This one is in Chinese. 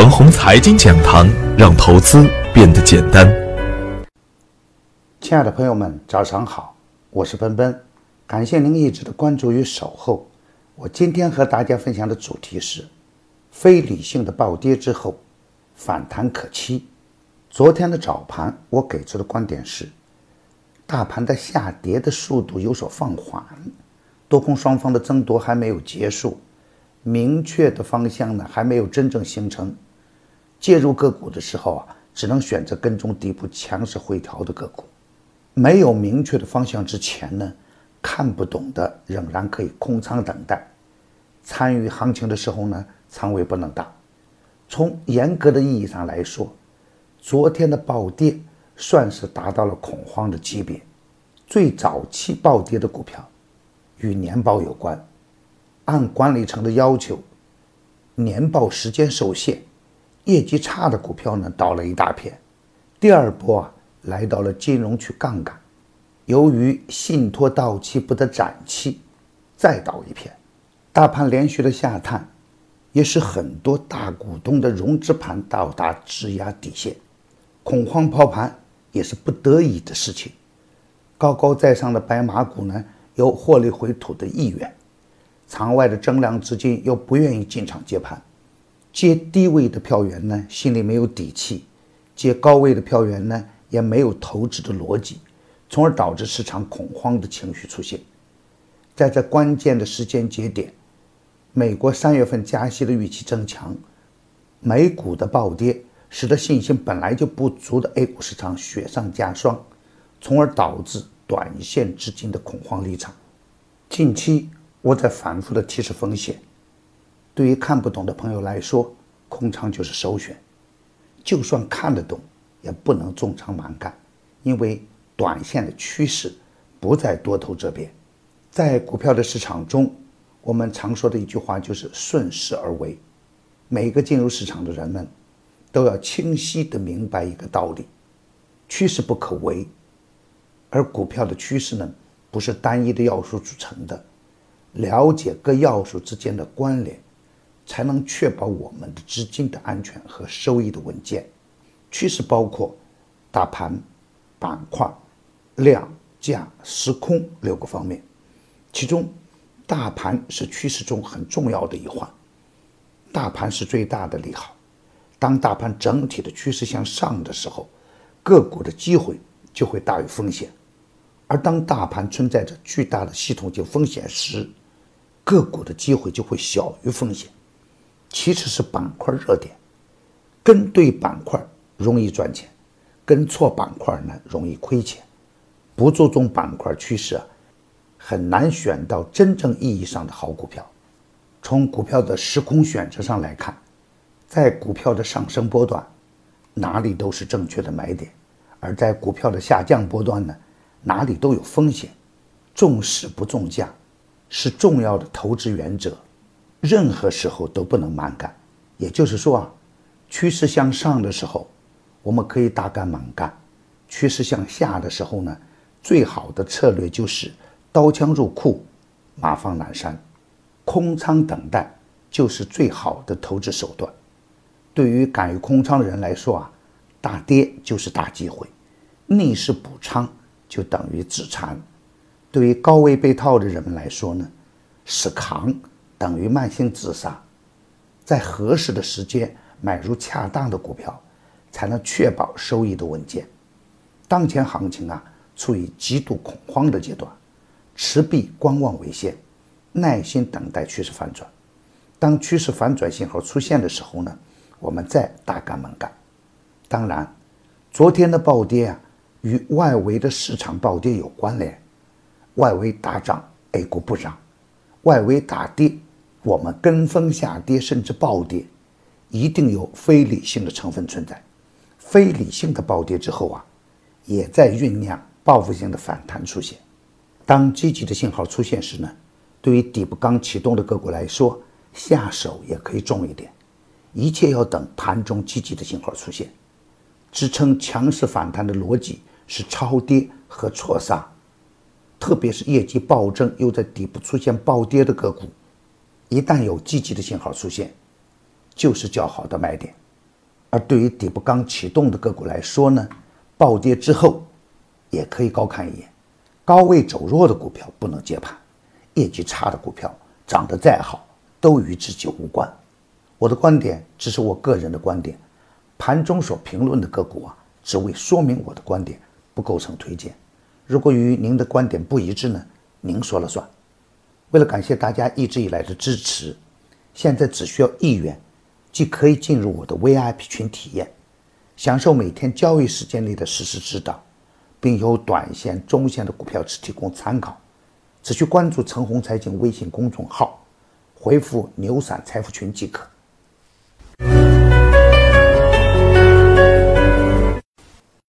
腾宏财经讲堂，让投资变得简单。亲爱的朋友们，早上好，我是奔奔，感谢您一直的关注与守候。我今天和大家分享的主题是：非理性的暴跌之后，反弹可期。昨天的早盘，我给出的观点是，大盘的下跌的速度有所放缓，多空双方的争夺还没有结束。明确的方向呢，还没有真正形成。介入个股的时候啊，只能选择跟踪底部强势回调的个股。没有明确的方向之前呢，看不懂的仍然可以空仓等待。参与行情的时候呢，仓位不能大。从严格的意义上来说，昨天的暴跌算是达到了恐慌的级别。最早期暴跌的股票，与年报有关。按管理层的要求，年报时间受限，业绩差的股票呢倒了一大片。第二波啊来到了金融去杠杆，由于信托到期不得展期，再倒一片。大盘连续的下探，也使很多大股东的融资盘到达质押底线，恐慌抛盘也是不得已的事情。高高在上的白马股呢有获利回吐的意愿。场外的增量资金又不愿意进场接盘，接低位的票源呢，心里没有底气；接高位的票源呢，也没有投资的逻辑，从而导致市场恐慌的情绪出现。在这关键的时间节点，美国三月份加息的预期增强，美股的暴跌，使得信心本来就不足的 A 股市场雪上加霜，从而导致短线资金的恐慌离场。近期。我在反复的提示风险，对于看不懂的朋友来说，空仓就是首选。就算看得懂，也不能重仓蛮干，因为短线的趋势不在多头这边。在股票的市场中，我们常说的一句话就是顺势而为。每个进入市场的人们，都要清晰的明白一个道理：趋势不可为。而股票的趋势呢，不是单一的要素组成的。了解各要素之间的关联，才能确保我们的资金的安全和收益的稳健。趋势包括大盘、板块、量价、时空六个方面，其中大盘是趋势中很重要的一环。大盘是最大的利好，当大盘整体的趋势向上的时候，个股的机会就会大于风险。而当大盘存在着巨大的系统性风险时，个股的机会就会小于风险。其次是板块热点，跟对板块容易赚钱，跟错板块呢容易亏钱。不注重板块趋势啊，很难选到真正意义上的好股票。从股票的时空选择上来看，在股票的上升波段，哪里都是正确的买点；而在股票的下降波段呢？哪里都有风险，重视不重价是重要的投资原则，任何时候都不能蛮干。也就是说啊，趋势向上的时候，我们可以大干猛干；趋势向下的时候呢，最好的策略就是刀枪入库，马放南山，空仓等待就是最好的投资手段。对于敢于空仓的人来说啊，大跌就是大机会，逆势补仓。就等于自残。对于高位被套的人们来说呢，死扛等于慢性自杀。在合适的时间买入恰当的股票，才能确保收益的稳健。当前行情啊，处于极度恐慌的阶段，持币观望为先，耐心等待趋势反转。当趋势反转信号出现的时候呢，我们再大干猛干。当然，昨天的暴跌啊。与外围的市场暴跌有关联，外围大涨，A 股不涨；外围大跌，我们跟风下跌甚至暴跌，一定有非理性的成分存在。非理性的暴跌之后啊，也在酝酿报复性的反弹出现。当积极的信号出现时呢，对于底部刚启动的个股来说，下手也可以重一点。一切要等盘中积极的信号出现。支撑强势反弹的逻辑是超跌和错杀，特别是业绩暴增又在底部出现暴跌的个股，一旦有积极的信号出现，就是较好的买点。而对于底部刚启动的个股来说呢，暴跌之后也可以高看一眼。高位走弱的股票不能接盘，业绩差的股票涨得再好都与自己无关。我的观点只是我个人的观点，盘中所评论的个股啊，只为说明我的观点，不构成推荐。如果与您的观点不一致呢，您说了算。为了感谢大家一直以来的支持，现在只需要一元，即可以进入我的 VIP 群体验，享受每天交易时间内的实时指导，并有短线、中线的股票池提供参考。只需关注陈红财经微信公众号，回复“牛散财富群”即可。